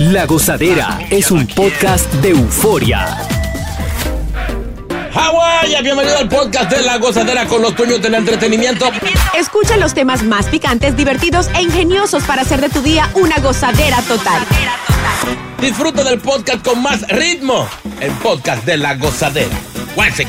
La Gozadera es un podcast de euforia. Hawái, bienvenido al podcast de La Gozadera con los dueños del entretenimiento. Escucha los temas más picantes, divertidos e ingeniosos para hacer de tu día una gozadera total. Disfruta del podcast con más ritmo. El podcast de La Gozadera. Guáchate.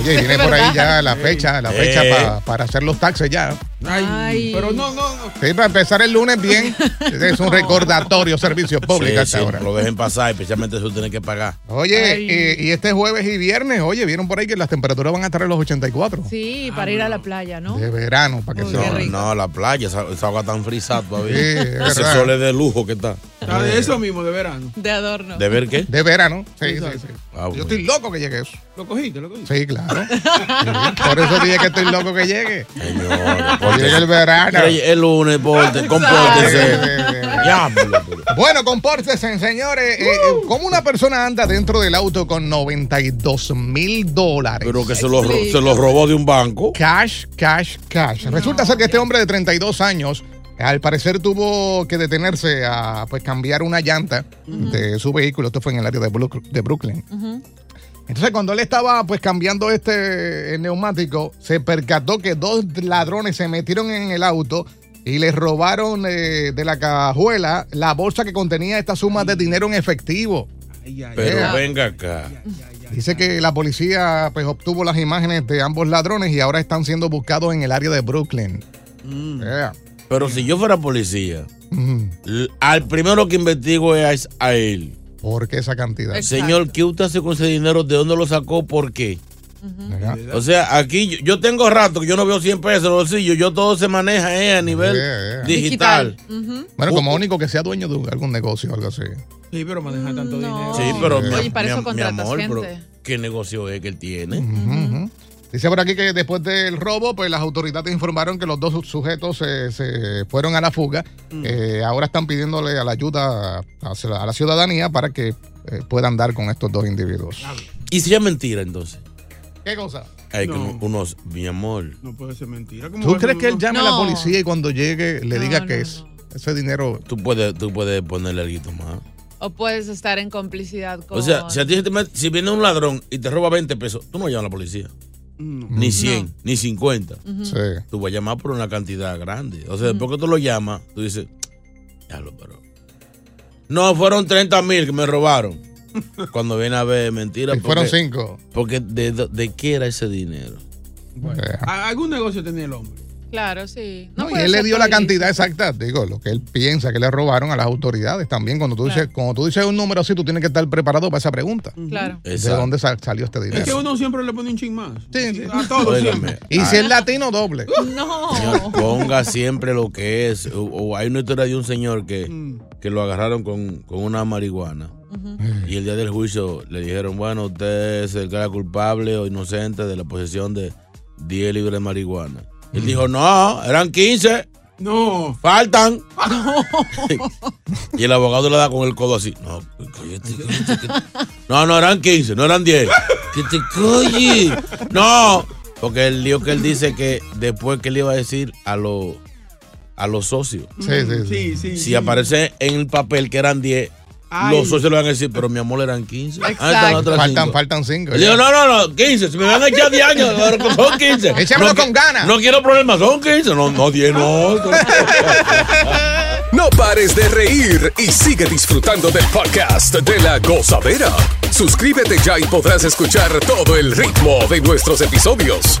Oye, y viene por ahí ya la fecha, la fecha Eh. pa- para hacer los taxes ya. Ay. Pero no, no, no. Sí, para empezar el lunes bien. Es un recordatorio, servicio público Sí, ahora. lo dejen pasar, especialmente si tienen que pagar. Oye, eh, y este jueves y viernes, oye, vieron por ahí que las temperaturas van a estar en los 84. Sí, para ir a la playa, ¿no? De verano, para que Uy, se No, no, la playa, esa, esa agua tan frisada todavía. Sí, es Ese sol es de lujo que está. Ah, de eso mismo, de verano. De adorno. ¿De ver qué? De verano, sí, sí, sí. Ah, Yo estoy loco que llegue eso. Lo cogiste, lo cogiste. Sí, claro. Por eso dije que estoy loco que llegue. Pórtense. llegue el verano. El lunes, porte, pero- Bueno, compórtense, señores. Eh, ¿Cómo una persona anda dentro del auto con 92 mil dólares? Pero que se lo, ro- se lo robó de un banco. Cash, cash, cash. Resulta ser que este hombre de 32 años, al parecer tuvo que detenerse a pues cambiar una llanta de su vehículo. Esto fue en el área de, Brook- de Brooklyn. Entonces, cuando él estaba pues cambiando este neumático, se percató que dos ladrones se metieron en el auto y le robaron eh, de la cajuela la bolsa que contenía esta suma de dinero en efectivo. Ay, ay, Pero Yeah. venga acá. Dice que la policía pues obtuvo las imágenes de ambos ladrones y ahora están siendo buscados en el área de Brooklyn. Mm. Yeah. Pero si yo fuera policía, al primero que investigo es a él. ¿Por qué esa cantidad? Exacto. Señor, ¿qué usted hace con ese dinero? ¿De dónde lo sacó? ¿Por qué? O sea, aquí yo, yo tengo rato que yo no veo 100 pesos en los bolsillos. Yo todo se maneja eh, a nivel Yeah, yeah. digital. Bueno, como único que sea dueño de algún negocio o algo así. Sí, pero manejar tanto No. dinero. Sí, pero mi, Oye, para mi- eso mi contratas amor, pero gente. ¿qué negocio es que él tiene? Ujú. Dice por aquí que después del robo, pues las autoridades informaron que los dos sujetos se, se fueron a la fuga. Eh, ahora están pidiéndole a la ayuda a, a la ciudadanía para que eh, puedan dar con estos dos individuos. Y si es mentira, entonces. ¿Qué cosa? Hay que No. unos, mi amor. No puede ser mentira. ¿Cómo ¿Tú crees que él llame a la policía y cuando llegue le No, diga no, que no. es ese dinero? Tú puedes, tú puedes ponerle algo más. O puedes estar en complicidad con. O sea, si a ti si viene un ladrón y te roba 20 pesos, tú no llamas a la policía. No. Ni 100, ni 50. Sí. Tú vas a llamar por una cantidad grande. O sea, después que tú lo llamas, tú dices, diablo, pero. No, fueron 30 mil que me robaron. Cuando viene a ver, mentira. Y fueron porque- cinco. Porque de, de, de qué era ese dinero. Bueno, a- algún negocio tenía el hombre. Claro, sí. No, y él le dio la cantidad exacta, digo, lo que él piensa que le robaron a las autoridades también. Cuando tú, Claro. dices, cuando tú dices un número así, tú tienes que estar preparado para esa pregunta. Claro. ¿De dónde sal- salió este dinero? Es que uno siempre le pone un ching más. Sí, sí. A todos siempre. Y si es latino, doble. No. Señor, ponga siempre lo que es. O, o hay una historia de un señor que, Mm. que lo agarraron con, con una marihuana. Y el día del juicio le dijeron, bueno, usted se declara culpable o inocente de la posesión de 10 libras de marihuana. Él dijo, no, eran 15, No. faltan. y el abogado le da con el codo así. No, cállate, cállate, que- no, no, eran 15, no eran 10. Que te calles. No, porque el lío que él dice que después que le iba a decir a los a los socios, Sí, sí, sí. Sí, sí. si sí. aparece en el papel que eran 10, Ay. los socios le van a decir, pero mi amor eran 15. Ah, Faltan, cinco. faltan cinco. Le digo, no, no, no, 15. Si me van a echar 10 años, son 15. Échamelo no, con ganas. No quiero problemas, son 15. No, no, 10, no. No pares de reír y sigue disfrutando del podcast de la gozadera. Suscríbete ya y podrás escuchar todo el ritmo de nuestros episodios.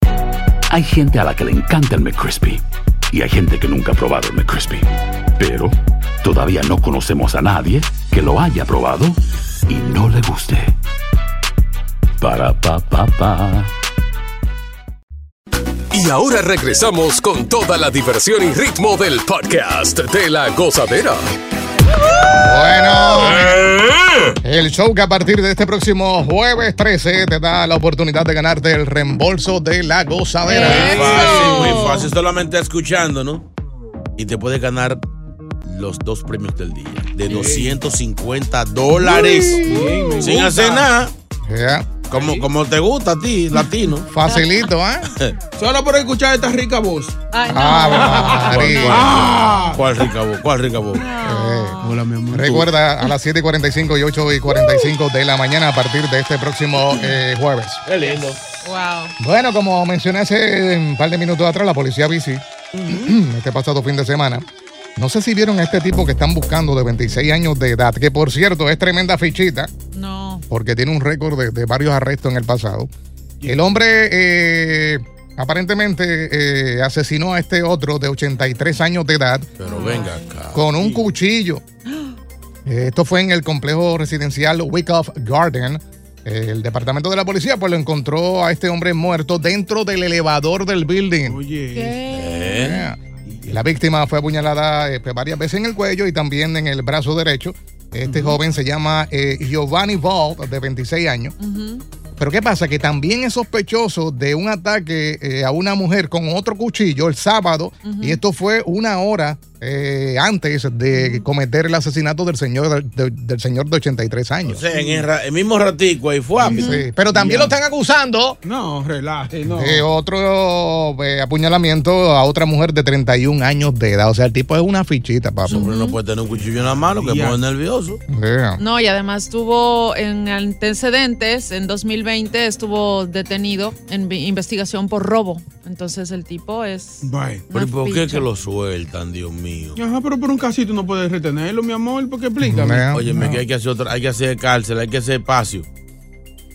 Hay gente a la que le encanta el McCrispy y hay gente que nunca ha probado el McCrispy. Pero todavía no conocemos a nadie que lo haya probado y no le guste. Para pa pa pa. Y ahora regresamos con toda la diversión y ritmo del podcast de la gozadera. Bueno, el show que a partir de este próximo jueves 13 te da la oportunidad de ganarte el reembolso de la gozadera. Muy fácil, muy fácil. Solamente escuchando, ¿no? Y te puedes ganar los dos premios del día. De 250 dólares. Sin hacer nada. Yeah. Como, como te gusta a ti, latino. Facilito, ¿eh? Solo por escuchar esta rica voz. Ay, no. Ah, María. Ah. ¿Cuál rica voz? ¿Cuál rica voz? Eh, Hola, mi amor. Recuerda a las 7 y 45 y 8 y 45 de la mañana a partir de este próximo eh, jueves. Qué lindo. Wow. Bueno, como mencioné hace un par de minutos atrás, la policía bici, este pasado fin de semana, no sé si vieron a este tipo que están buscando de 26 años de edad, que por cierto es tremenda fichita, No. porque tiene un récord de, de varios arrestos en el pasado. El hombre eh, aparentemente eh, asesinó a este otro de 83 años de edad Pero venga acá. con un cuchillo. Eh, Esto fue en el complejo residencial Wyckoff Garden. El departamento de la policía pues lo encontró a este hombre muerto dentro del elevador del building. Oye. ¿Qué? Yeah. La víctima fue apuñalada eh, pues, varias veces en el cuello y también en el brazo derecho. Este joven se llama eh, Giovanni Vault, de 26 años. Pero ¿qué pasa? Que también es sospechoso de un ataque eh, a una mujer con otro cuchillo el sábado, y esto fue una hora eh, antes de cometer el asesinato del señor de, del señor de 83 O años. sea, en el, mismo ratico ahí fue. Sí, Pero también lo están acusando No, relaje, no. de otro eh, apuñalamiento a otra mujer de 31 años de edad. O sea, el tipo es una fichita, papá. Hombre, no puede tener un cuchillo en la mano que Ya. pone nervioso. Yeah. No, y además tuvo en antecedentes, en 2020 estuvo detenido en investigación por robo. Entonces el tipo es... Bye. Pero ¿y una por qué que lo sueltan, Dios mío? Ajá, pero por un casito no puedes retenerlo, mi amor, porque explícame. Oye, No. que hay que hacer otra, hay que hacer cárcel, hay que hacer espacio.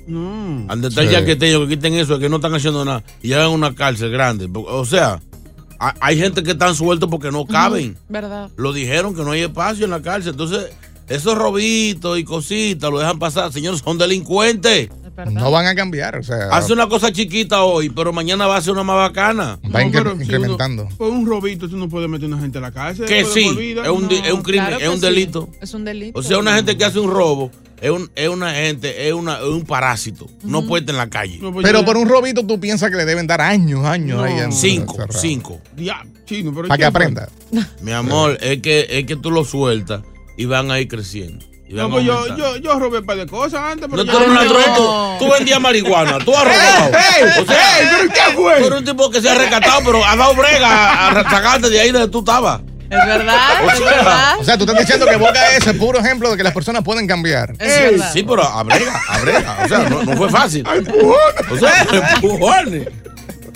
No. Ande está el Sí. yaqueteño que quiten eso, que no están haciendo nada y hagan una cárcel grande. O sea, ha- hay gente que están sueltos porque no caben. ¿Verdad? Lo dijeron que no hay espacio en la cárcel. Entonces, esos robitos y cositas lo dejan pasar. Señores, son delincuentes. Verdad. No van a cambiar. O sea, Hace una cosa chiquita hoy, pero mañana va a ser una más bacana. va No, incre- pero si incrementando. uno- por un robito tú no puedes meter a una gente a la cárcel. Que sí, es un, No, es un crimen, claro es un sí. delito. Es un delito. O sea, una gente que hace un robo es, un, es una gente, es, una, es un parásito. No puede estar en la calle. No, pues Pero por un robito tú piensas que le deben dar años, años No. ahí en- Cinco, cinco. Ya, chino, pero Para que aprenda. Mi amor, es que, es que tú lo sueltas y van a ir creciendo. No, pues yo, yo, yo robé un par de cosas antes, pero No, ya tú eres un no. ladrón, tú, tú vendías marihuana, tú has robado. ¡Ey! o sea, ¡Ey! ¿Pero qué fue? tú eres un tipo que se ha rescatado, pero ha dado brega a, a sacarte de ahí donde tú estabas. Es verdad, O es sea, verdad. O sea, tú estás diciendo que Boca es el puro ejemplo de que las personas pueden cambiar. Es. Sí, pero a brega, a brega. O sea, no, no fue fácil. ¡Empujón! O sea, empujones.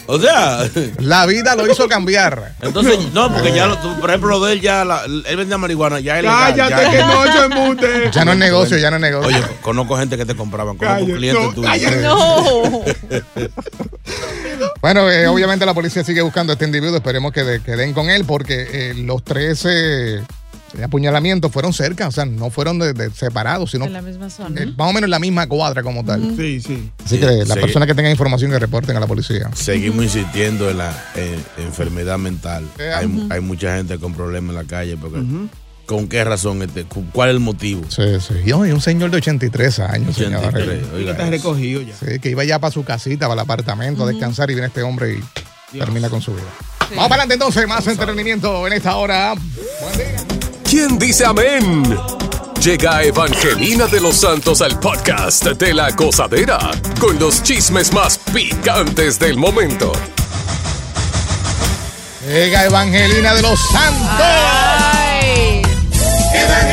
O sea, La vida lo hizo cambiar. entonces, no, porque ya, por ejemplo, lo de él ya, la- él vendía marihuana, ya legal. Cállate ya- que no, es embuste. Ya no es negocio, ya no es negocio. Oye, conozco gente que te compraban, conozco Cállate, clientes no, tuyos. cállate. No. Bueno, eh, obviamente la policía sigue buscando a este individuo. Esperemos que, de- que den con él porque eh, los 13 de apuñalamiento fueron cerca, o sea, no fueron de- de separados, sino En la misma zona. eh, más o menos en la misma cuadra como tal. Sí, sí. Así que las personas que tengan información que reporten a la policía. Seguimos insistiendo en la en- enfermedad mental. Eh, Hay, mucha gente con problemas en la calle. Porque, ¿Con qué razón? Este, cu- ¿Cuál es el motivo? Sí, sí. Y hoy un señor de 83 años, 83, señores. oiga Está recogido ya. Sí, que iba ya para su casita, para el apartamento a descansar y viene este hombre y termina con su vida. Vamos para adelante entonces, más entretenimiento en esta hora. ¿Quién dice amén? Llega Evangelina de los Santos al podcast de la gozadera con los chismes más picantes del momento. Llega Evangelina de los Santos.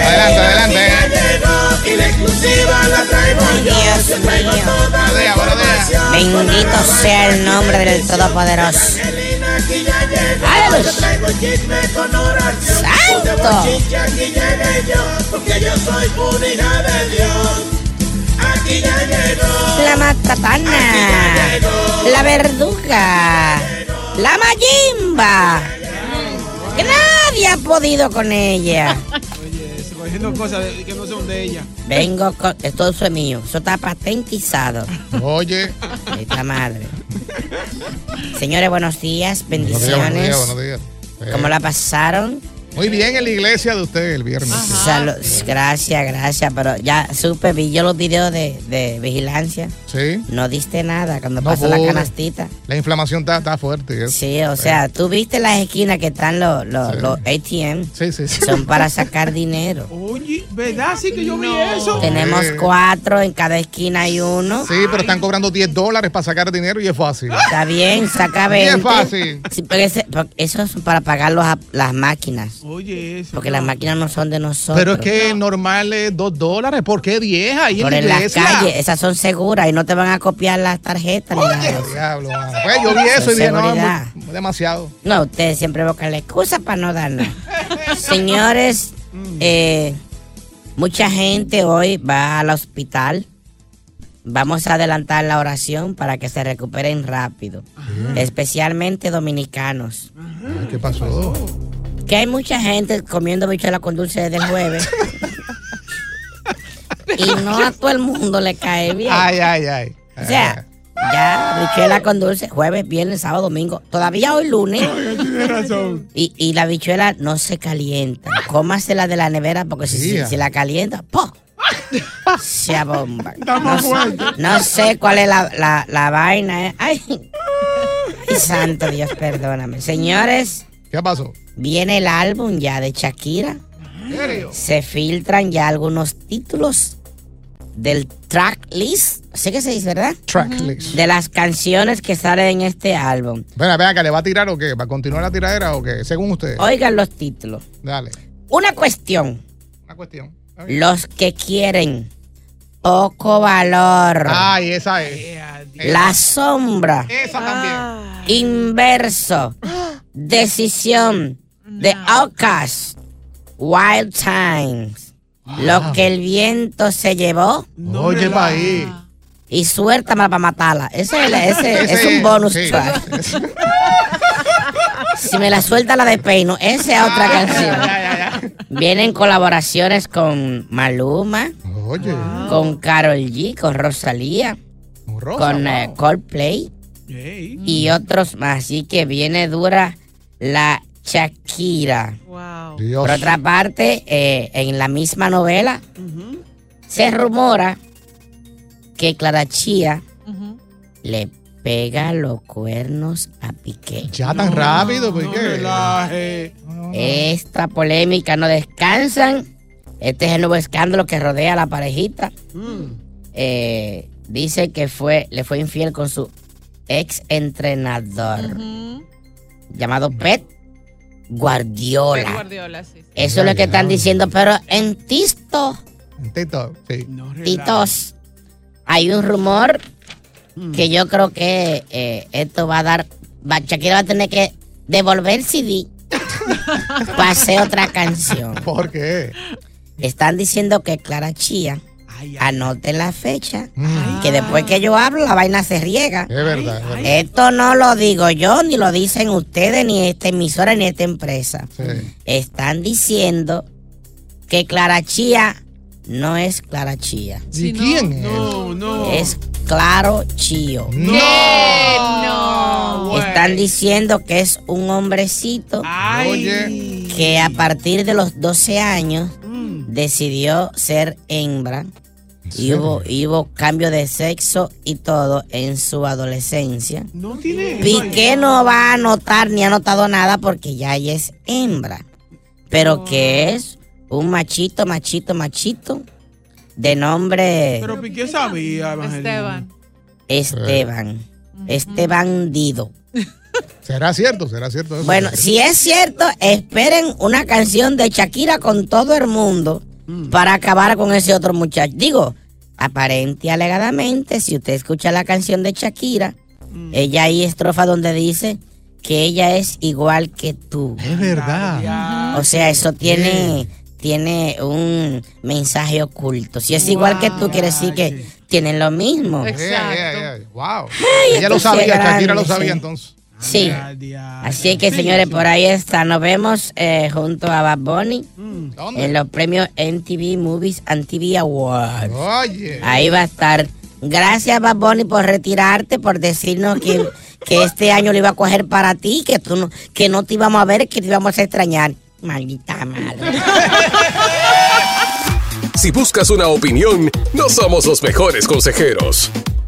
Adelante, adelante. Y la exclusiva la traigo yo. Dios mío. Bendito sea el nombre del Todopoderoso. Yo traigo chisme con oración. ¡Santo! De bochinche aquí llegué yo. Porque yo soy una hija de Dios. Aquí ya llegó. La matatana. La verduga. La mayimba. Que nadie ha podido con ella. Oye, se cogiendo cosas que no son de ella. Vengo con. Esto eso es mío. Eso está patentizado. Oye. Esta madre. Señores, buenos días. Buenos días, Bendiciones. buenos días, buenos días. Eh, ¿Cómo la pasaron? Muy bien en la iglesia de usted el viernes. Salud. Gracias, gracias. Pero ya supe, vi yo los videos de, de vigilancia. Sí. No diste nada cuando No pasó la canastita. La inflamación está, está fuerte. y. Sí, o sea, tú viste las esquinas que están los, los, los ATM. Sí, sí, sí. Son para sacar dinero. Oye, ¿verdad? Sí que yo vi eso. Tenemos cuatro, en cada esquina hay uno. Sí, pero están cobrando 10 dólares para sacar dinero y es fácil. Está bien, saca Y 20. es fácil. Sí, pero ese- porque eso es para pagar los, las máquinas. Oye, eso. Porque las máquinas no son de nosotros. Pero es que normal es 2 dólares. ¿Por qué 10 ahí Por en en la las calles, esas son seguras y no te van a copiar las tarjetas. ni nada. Diablo. Pues yo vi eso y dije, no, muy- demasiado. No, ustedes siempre buscan la excusa para no dar nada. Señores, eh, mucha gente hoy va al hospital. Vamos a adelantar la oración para que se recuperen rápido. Especialmente dominicanos. Ay, ¿Qué pasó? Que hay mucha gente comiendo bichuela con dulce desde el jueves. y no a todo el mundo le cae bien. Ay, ay, ay. O sea, ya bichuela con dulce, jueves, viernes, sábado, domingo. Todavía hoy lunes. Tienes razón. Y, y la bichuela no se calienta. Cómasela de la nevera porque si, si, la calienta, ¡po! Se abomba. No, no sé cuál es la, la- la vaina. eh. Ay. Ay, santo Dios, perdóname. Señores, ¿Qué pasó? Viene el álbum ya de Shakira. ¿En serio? Se filtran ya algunos títulos del track list. Así que se dice, ¿verdad? Tracklist. De las canciones que salen en este álbum. Venga, venga, ¿le va a tirar o qué? ¿Va a continuar la tiradera o qué? Según usted. Oigan los títulos. Dale. Una cuestión. Una cuestión. Los que quieren poco valor. Ay, esa es. La sombra. Esa también. Inverso. Decisión. The Outcast. Wild Times. Lo que el viento se llevó. Oye, país. Y suéltame para matarla. Ese, es- ese- Ese es un bonus sí. track. Si me la suelta la de Peino, esa es otra canción. Vienen colaboraciones con Maluma, Oye. con Carol G, con Rosalía, Rosa, con eh. Coldplay y otros más. Así que viene dura la Shakira. Wow. Dios. Por otra parte, eh, en la misma novela, se rumora que Clara Chía le pega los cuernos a Piqué. Ya tan rápido, ¿por No qué? relaje. Esta polémica no descansan. Este es el nuevo escándalo que rodea a la parejita. Mm. Eh, dice que fue, le fue infiel con su ex entrenador llamado Pep Guardiola. Pep Guardiola, sí. sí. Eso es lo que están diciendo, pero en Tisto, En TikTok, sí. No. Titos, hay un rumor Mm. que yo creo que eh, esto va a dar. Va, Shakira va a tener que devolver el CD para hacer otra canción. ¿Por qué? Están diciendo que Clara Chía anote la fecha, Mm, que después que yo hablo la vaina se riega. es verdad, es verdad. Esto no lo digo yo, ni lo dicen ustedes, ni esta emisora, ni esta empresa. Sí. Están diciendo que Clara Chía no es Clara Chía. ¿Y quién es? No, no. Es Claro Chío. ¿Qué? No. Están diciendo que es un hombrecito Oye, que a partir de los 12 años decidió ser hembra. Y hubo, y hubo cambio de sexo y todo en su adolescencia. No tiene. Piqué no va a anotar ni ha notado nada porque ya ella es hembra. Pero que es un machito, machito, machito de nombre Pero Piqué sabía. Esteban. Esteban. Esteban Dido. ¿será cierto? ¿Será cierto eso? Bueno, si es cierto, esperen una canción de Shakira con todo el mundo para acabar con ese otro muchacho. Digo, aparente y alegadamente, si usted escucha la canción de Shakira, ella hay estrofa donde dice que ella es igual que tú. Es verdad. O sea, eso tiene, tiene un mensaje oculto. Si es igual que tú, quiere decir que tienen lo mismo. Yeah, yeah, yeah. Wow. Ay, Ella lo sabía, Shakira lo sabía sí. entonces. Sí. Así que, señores, por ahí está. Nos vemos eh, junto a Bad Bunny ¿Dónde? en los premios MTV Movies and TV Awards. Oye. Ahí va a estar. Gracias, Bad Bunny, por retirarte, por decirnos que, que este año lo iba a coger para ti, que tú no, que no te íbamos a ver, que te íbamos a extrañar. Maldita madre. Si buscas una opinión, no somos los mejores consejeros.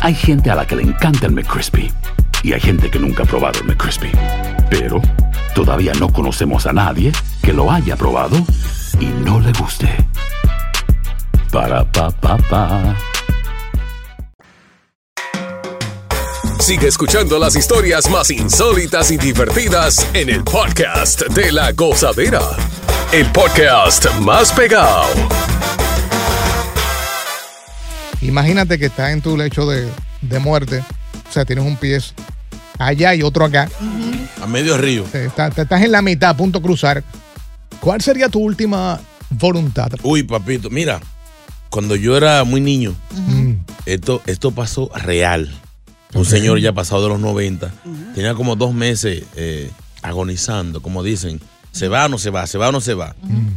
Hay gente a la que le encanta el McCrispy y hay gente que nunca ha probado el McCrispy. Pero todavía no conocemos a nadie que lo haya probado y no le guste. Para pa pa. Sigue escuchando las historias más insólitas y divertidas en el podcast de la gozadera. El podcast más pegado. Imagínate que estás en tu lecho de, de muerte. O sea, tienes un pie allá y otro acá. A medio río. Te- está- te estás en la mitad, a punto de cruzar. ¿Cuál sería tu última voluntad? Uy, papito, mira, cuando yo era muy niño, Mm. esto, esto pasó real. Un señor ya pasado de los 90, tenía como dos meses eh, agonizando, como dicen. Se va o no se va, se va o no se va.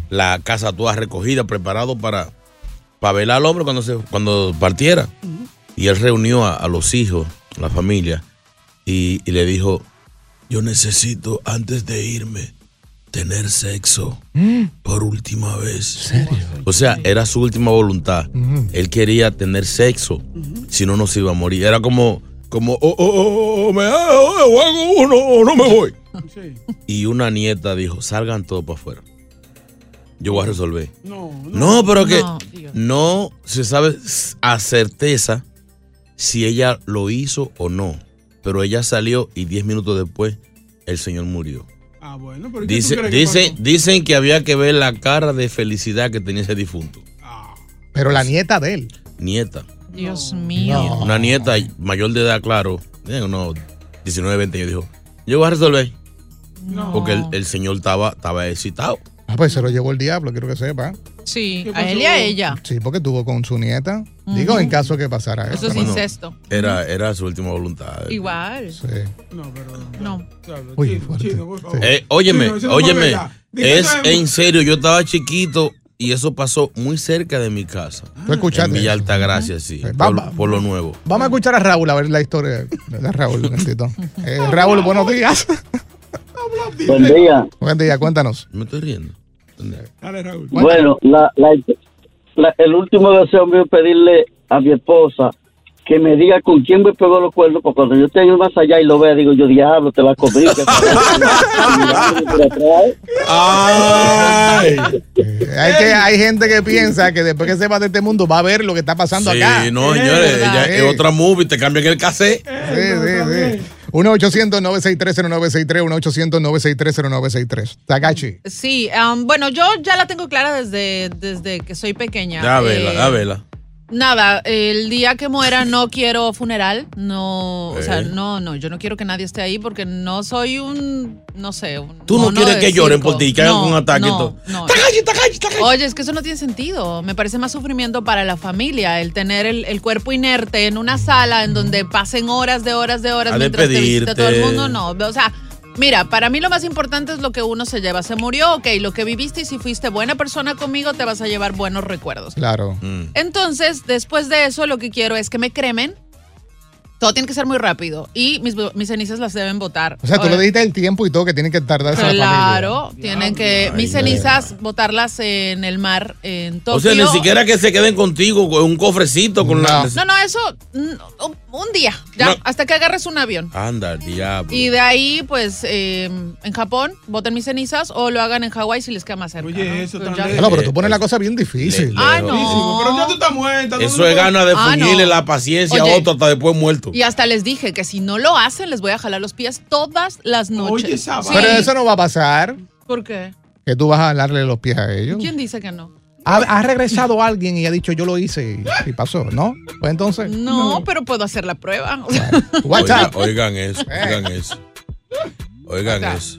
La casa toda recogida, preparado para, para velar al hombre cuando, se, cuando partiera. Y él reunió a, a los hijos, la familia, y, y le dijo, yo necesito antes de irme tener sexo por última vez. O sea, era su última voluntad. Él quería tener sexo, si no, no se iba a morir. Era como, como, oh, oh, oh, oh, me hago, o hago uno o no me voy. Y una nieta dijo, salgan todos para afuera. Yo voy a resolver. No, No, pero que No, no se sabe a certeza si ella lo hizo o no. Pero ella salió y 10 minutos después el señor murió. Ah, bueno, pero ¿y qué tú Dice, que dicen que había que ver la cara de felicidad que tenía ese difunto. Pero la nieta de él. Nieta. Dios mío. Una nieta mayor de edad, claro, de unos 19, 20 años, dijo, yo voy a resolver. Porque el, el señor estaba, estaba excitado. Ah, pues se lo llevó el diablo, quiero que sepa. Sí, a él y a ella. Sí, porque tuvo con su nieta. Digo, en caso que pasara eso. Eso es Bueno, incesto. Era, era su última voluntad. Igual. Sí. No, pero. No. Uy, fuerte. Chino, por favor. Eh, óyeme, Chino, no óyeme, es en serio, yo estaba chiquito y eso pasó muy cerca de mi casa. ¿Tú escuchaste En Villa? Altagracia, sí, Va- por, va- por lo nuevo. Vamos a escuchar a Raúl a ver la historia de Raúl. un momentito. Eh, Raúl, buenos días. Buen día. Buen día, cuéntanos. Me estoy riendo. Dale, Raúl. Bueno, la, la- la- el último deseo mío es pedirle a mi esposa que me diga con quién me pegó los cuernos, porque cuando yo ido más allá y lo vea, digo yo, diablo, te la comí. que- Ay. Hay, que, hay gente que piensa que después que se va de este mundo va a ver lo que está pasando Sí, acá. no, Es señores, es otra movie, te cambian el cassette. Sí, sí, sí. 1-800-963-0963, 1-800-963-0963. Takachi. Sí, um, bueno, yo ya la tengo clara desde, desde que soy pequeña. Ya vela, Eh, ya vela. Nada, el día que muera no quiero funeral, no, o sea, no, no, yo no quiero que nadie esté ahí porque no soy un, no sé, un Tú no quieres que lloren por ti, que hagan No, un ataque y no, todo. no. Oye, es que eso no tiene sentido. Me parece más sufrimiento para la familia el tener el, el cuerpo inerte en una sala en donde pasen horas de horas de horas A mientras te visita todo el mundo. No, o sea, mira, para mí lo más importante es lo que uno se lleva. Se murió, ok, lo que viviste y si fuiste buena persona conmigo te vas a llevar buenos recuerdos. Claro. Mm. Entonces, después de eso, lo que quiero es que me cremen. Todo tiene que ser muy rápido y mis, mis cenizas las deben botar. O sea, tú Oye, le dijiste el tiempo y todo que tiene que tardar esa familia. Claro, tienen que Ay, mis no. cenizas botarlas en el mar en Tokio. O sea, ni siquiera que se queden contigo con un cofrecito con la. No, no, eso un- día, ya, No. hasta que agarres un avión. Anda, diablo. Y de ahí, pues, eh, en Japón, boten mis cenizas o lo hagan en Hawái si les queda más cerca. Oye, eso No, pero tú pones la cosa bien difícil. Ah, no. Pero ya tú estás muerta. Eso no es gana de Ah, no. fungirle la paciencia Oye. a otro hasta después muerto. Y hasta les dije que si no lo hacen, les voy a jalar los pies todas las noches. Sí. Pero eso no va a pasar. ¿Por qué? Que tú vas a jalarle los pies a ellos. ¿Quién dice que no? Ha, ha regresado alguien y ha dicho yo lo hice y, y pasó, ¿no? Pues entonces. No, pero puedo hacer la prueba. WhatsApp. Oigan, oigan eso, Eh. oigan eso. Oigan eso.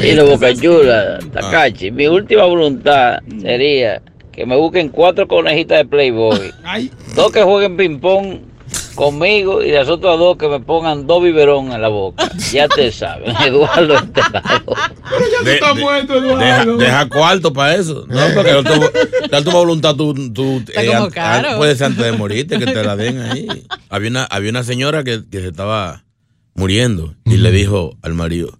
Mira, Boca Chula, Takachi, mi última voluntad sería que me busquen cuatro conejitas de Playboy. Dos que jueguen ping-pong conmigo y las otras dos que me pongan dos biberón en la boca. Ya te saben, Eduardo Enterado. De- estás de- muerto, deja, Eduardo. deja cuarto para eso. No, porque la última- la última voluntad tú, tú Está puede ser antes de morirte, que te la den ahí. Había una, había una señora que, que se estaba muriendo y le dijo al marido,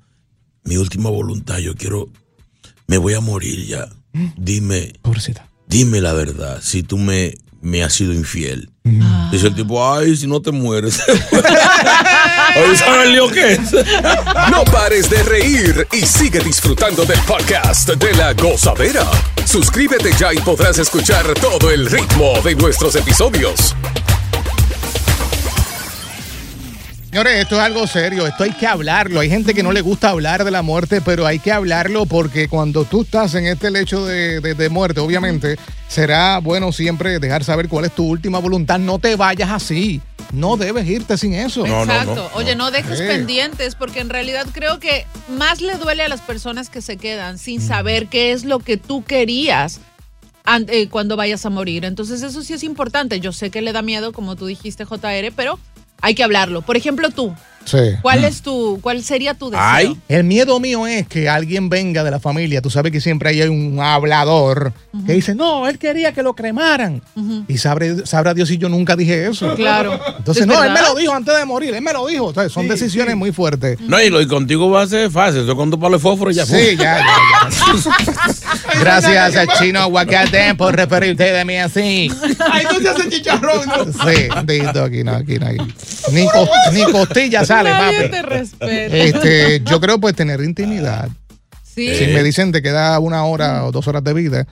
mi última voluntad, yo quiero, me voy a morir ya. Dime, dime la verdad, si tú me, me has sido infiel. Dice el tipo, ay, si no te mueres. Oye, ¿sabes el lío que es? No pares de reír y sigue disfrutando del podcast de la gozadera. Suscríbete ya y podrás escuchar todo el ritmo de nuestros episodios. Señores, esto es algo serio, esto hay que hablarlo. Hay gente que no le gusta hablar de la muerte, pero hay que hablarlo porque cuando tú estás en este lecho de, de- de muerte, obviamente, será bueno siempre dejar saber cuál es tu última voluntad. No te vayas así. No debes irte sin eso. Exacto. Oye, no dejes Sí. pendientes porque en realidad creo que más le duele a las personas que se quedan sin saber qué es lo que tú querías eh, cuando vayas a morir. Entonces eso sí es importante. Yo sé que le da miedo, como tú dijiste, JR, pero hay que hablarlo. Por ejemplo, tú. Sí. ¿Cuál es tu, cuál sería tu deseo? El miedo mío es que alguien venga de la familia. Tú sabes que siempre hay un hablador que dice, no, él quería que lo cremaran. Y sabré, sabrá Dios si yo nunca dije eso. Claro. Entonces, ¿Es no, él me lo dijo antes de morir, él me lo dijo. Entonces, son decisiones muy fuertes. No, y, lo, y contigo va a ser fácil. Eso con tu palo de fósforo ya Sí, ya, Gracias a Chino Aguacate por referirte de mí así. Ahí no se hace chicharrón, ¿no? Sí, aquí no, aquí no. Aquí. Ni, co- ni costilla Nadie papi. te respeta. Este, yo creo pues tener intimidad. Sí. Si me dicen te queda una hora o dos horas de vida,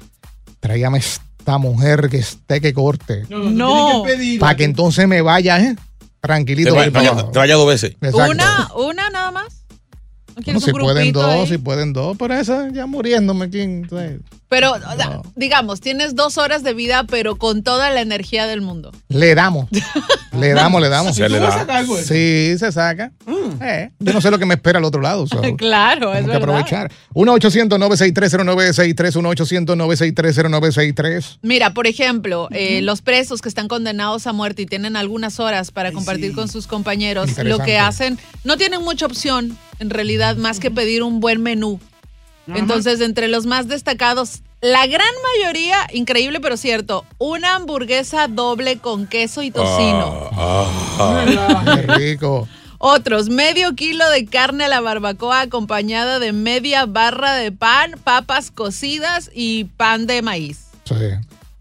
tráigame esta mujer que esté que corte. No. Para que entonces me vaya, ¿eh? Tranquilito. Te, vaya, te dos veces. Exacto. Una, una nada más. ¿No Bueno, quieres si pueden dos, ahí? si pueden dos, pero esa ya muriéndome, ¿quién? Pero, digamos, tienes dos horas de vida, pero con toda la energía del mundo. Le damos. Le damos, le damos. Se le da. saca algo? Sí, se saca. Eh, yo no sé lo que me espera al otro lado. so, claro, es que verdad. aprovechar. 1-800-963-0963, 1-800-963-0963. Mira, por ejemplo, eh, los presos que están condenados a muerte y tienen algunas horas para compartir con sus compañeros, lo que hacen, no tienen mucha opción, en realidad, más que pedir un buen menú. Entonces, entre los más destacados, la gran mayoría, increíble pero cierto, una hamburguesa doble con queso y tocino. Qué rico. Otros, medio kilo de carne a la barbacoa acompañada de media barra de pan, papas cocidas y pan de maíz. Sí.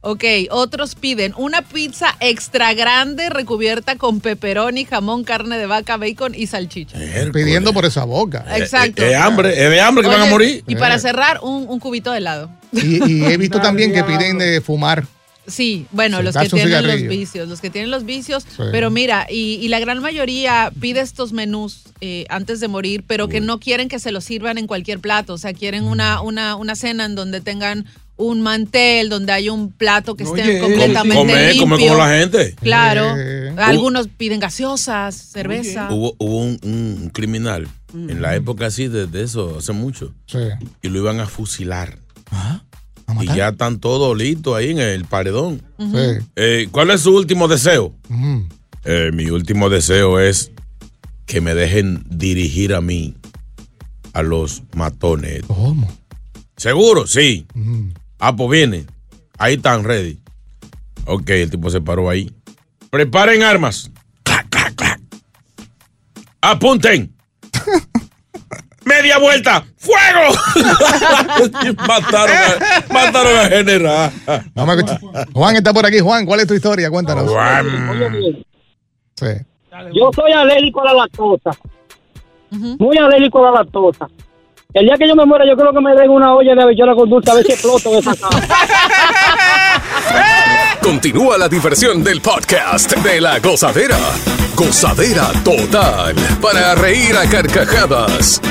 Ok, otros piden una pizza extra grande recubierta con pepperoni, jamón, carne de vaca, bacon y salchicha. Pidiendo por esa boca. Exacto. Es hambre, es de hambre que van a morir. Y para cerrar, un, un cubito de helado. Y, y he visto también que piden de fumar. Sí, bueno, los que tienen los vicios, los que tienen los vicios, Sí. pero mira, y, y la gran mayoría pide estos menús eh, antes de morir, pero que no quieren que se los sirvan en cualquier plato, o sea, quieren una, una, una cena en donde tengan un mantel, donde haya un plato que esté Oye, completamente come, limpio. come como la gente. Claro, Eh. algunos piden gaseosas, cerveza. Hubo, hubo un, un criminal en la época así de, de eso, hace mucho. Y lo iban a fusilar. Y ya están todos listos ahí en el paredón. Sí. Eh, ¿Cuál es su último deseo? Eh, mi último deseo es que me dejen dirigir a mí a los matones. ¿Cómo? ¿Seguro? Sí. Ah, pues viene. Ahí están, ready. Ok, el tipo se paró ahí. Preparen armas. Clac, clac, clac. Apunten. Media vuelta. ¡Fuego! mataron, a, mataron a general. Vamos a escuchar. Juan está por aquí. Juan, ¿cuál es tu historia? Cuéntanos. Sí. Yo soy alérgico a la lactosa. Muy alérgico a la lactosa. El día que yo me muera, yo creo que me den una olla de habichuela con dulce a ver si exploto. Continúa la diversión del podcast de la gozadera. Gozadera total. Para reír a carcajadas.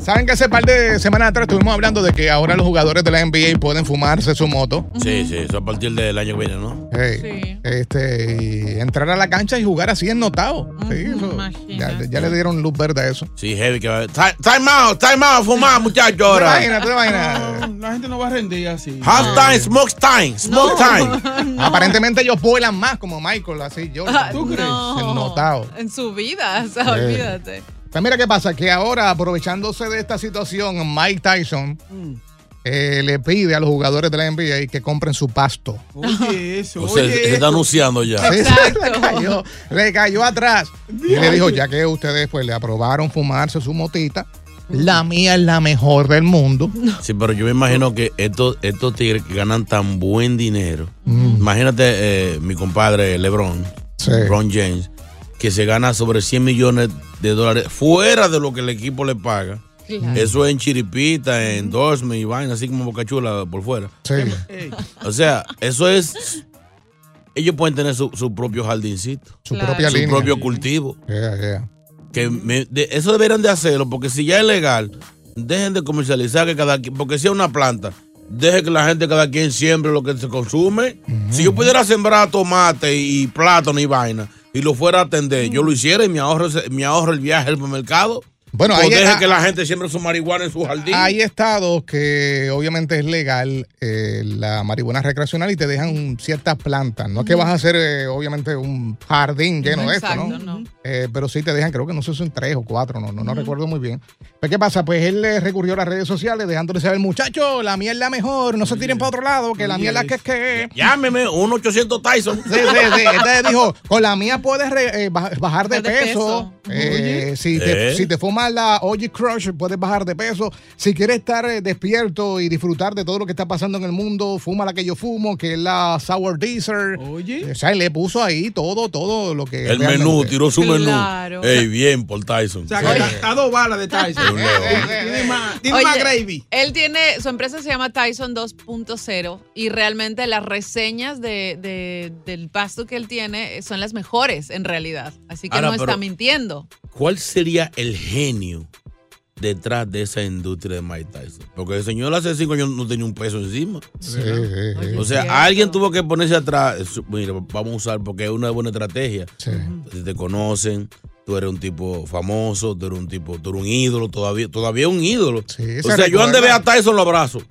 ¿Saben que hace par de semanas atrás estuvimos hablando de que ahora los jugadores de la NBA pueden fumarse su moto? Sí, sí, eso a partir del año que viene, ¿no? Hey, Este, y entrar a la cancha y jugar así ennotado. Sí, eso, ya, ya le dieron luz verde a eso. Sí, heavy que va. Time time out, time out, fumar, muchachos. ¿Te ahora. imaginas? ¿Te imaginas? No, la gente no va a rendir así. Half time, smoke time, smoke time. Aparentemente ellos vuelan más como Michael, así yo. Ah, no. Ennotado. En su vida, o sea, Sí. olvídate. Pues mira qué pasa, que ahora aprovechándose de esta situación, Mike Tyson eh, le pide a los jugadores de la NBA que compren su pasto. Oye, eso. O sea, oye, se está eso. anunciando ya. Sí, sí, le, cayó, le cayó atrás. Y le dijo, ya que ustedes pues le aprobaron fumarse su motita, la mía es la mejor del mundo. Sí, pero yo me imagino que estos, estos tigres que ganan tan buen dinero. Mm. Imagínate eh, mi compadre LeBron, LeBron James, que se gana sobre 100 millones de dólares fuera de lo que el equipo le paga. Claro. Eso es en chiripita, en endorsement y vaina, así como bocachula por fuera. O sea, eso es. Ellos pueden tener su, su propio jardincito. Su propia su línea. propio cultivo. Yeah, yeah. Que me- de- eso deberían de hacerlo, porque si ya es legal, dejen de comercializar que cada quien, porque si es una planta, deje que la gente cada quien siembre lo que se consume. Si yo pudiera sembrar tomate y plátano y vaina y lo fuera a atender, yo lo hiciera y me ahorro, me ahorro el viaje al mercado. Bueno, o ahí- deje que la gente siembre su marihuana en su jardín. Hay estados que obviamente es legal eh, la marihuana recreacional y te dejan ciertas plantas. No es que vas a hacer eh, obviamente un jardín lleno de esto, ¿no? Exacto, no. Eh, pero sí te dejan, creo que no sé si son tres o cuatro, no, no, no recuerdo muy bien. Pero ¿qué pasa? Pues él le recurrió a las redes sociales dejándole saber, muchachos, la mía es la mejor, no se tiren para otro lado, que la mía es la que es que. Llámeme, 1-800 Tyson. Sí, sí, sí. Entonces dijo, con la mía puedes re- eh, baj- bajar de peso. peso. Eh, si, te, si te fumas la OG Crush, puedes bajar de peso. Si quieres estar eh, despierto y disfrutar de todo lo que está pasando en el mundo, fuma la que yo fumo, que es la Sour Deezer. Oye. O sea, él le puso ahí todo, todo lo que. El menú, tiró su Claro. Ey, bien por Tyson. O sea, que está a dos balas de Tyson. Tiene más, tiene Oye, más gravy. Él tiene, su empresa se llama Tyson 2.0 y realmente las reseñas de, de- del pasto que él tiene son las mejores en realidad. Así que Ahora, no está pero- mintiendo. ¿Cuál sería el genio detrás de esa industria de Mike Tyson? Porque el señor hace cinco años no tenía un peso encima. Sí. O sea, alguien tuvo que ponerse atrás. Mira, vamos a usar porque es una buena estrategia. Sí. Si te conocen, tú eres un tipo famoso, tú eres un tipo, tú eres un ídolo, todavía, todavía un ídolo. Sí, o se sea, yo ando recuerda. ve a Tyson lo abrazo.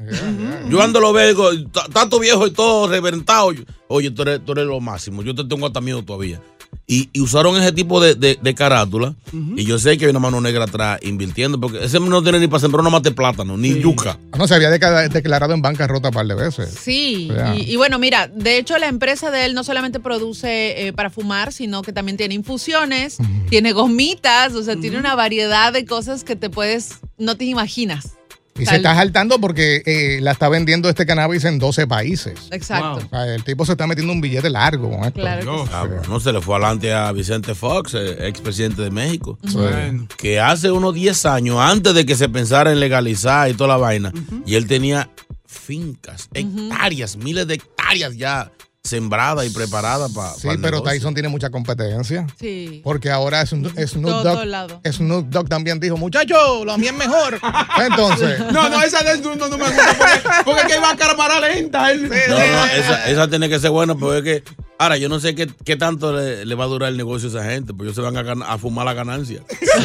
Yo ando lo veo y digo, "Ta- tanto viejo y todo reventado. Oye, tú eres, tú eres lo máximo. Yo te tengo hasta miedo todavía. Y, y usaron ese tipo de, de, de carátula. Y yo sé que hay una mano negra atrás invirtiendo, porque ese no tiene ni para sembrar una mate plátano, ni yuca. No, se había declarado en bancarrota un par de veces. Sí, y bueno, mira, de hecho la empresa de él no solamente produce eh, para fumar, sino que también tiene infusiones, tiene gomitas, o sea, tiene una variedad de cosas que te puedes, no te imaginas. Y se está saltando porque eh, la está vendiendo este cannabis en 12 países. Exacto. O sea, el tipo se está metiendo un billete largo con esto. Claro Ah, no se le fue adelante a Vicente Fox, eh, expresidente de México. Bueno. Que hace unos 10 años, antes de que se pensara en legalizar y toda la vaina, y él tenía fincas, hectáreas, miles de hectáreas ya sembradas y preparadas para. Sí, pero Tyson tiene mucha competencia. Sí. Porque ahora Snoop Snoop Todo lado. Dogg, Snoop Dogg también dijo, muchacho, lo mío es mejor. Entonces, No, no, esa de no, no me gusta porque, porque es que va a cámara lenta. Él. No, no, esa, esa tiene que ser buena, pero es que. Ahora, yo no sé qué, qué tanto le, le va a durar el negocio a esa gente, porque ellos se van a, fumar la ganancia.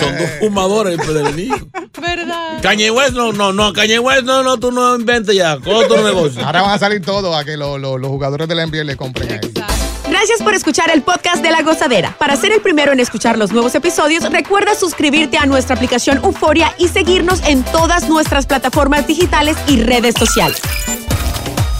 Son dos fumadores del niño. ¿Verdad? Kanye West, no, no, no, Kanye West, no, no, tú no inventes ya, con otro negocio. ahora van a salir todos a que lo- lo- los jugadores de la NBA le compren a él. Gracias por escuchar el podcast de La Gozadera. Para ser el primero en escuchar los nuevos episodios, recuerda suscribirte a nuestra aplicación Euforia y seguirnos en todas nuestras plataformas digitales y redes sociales.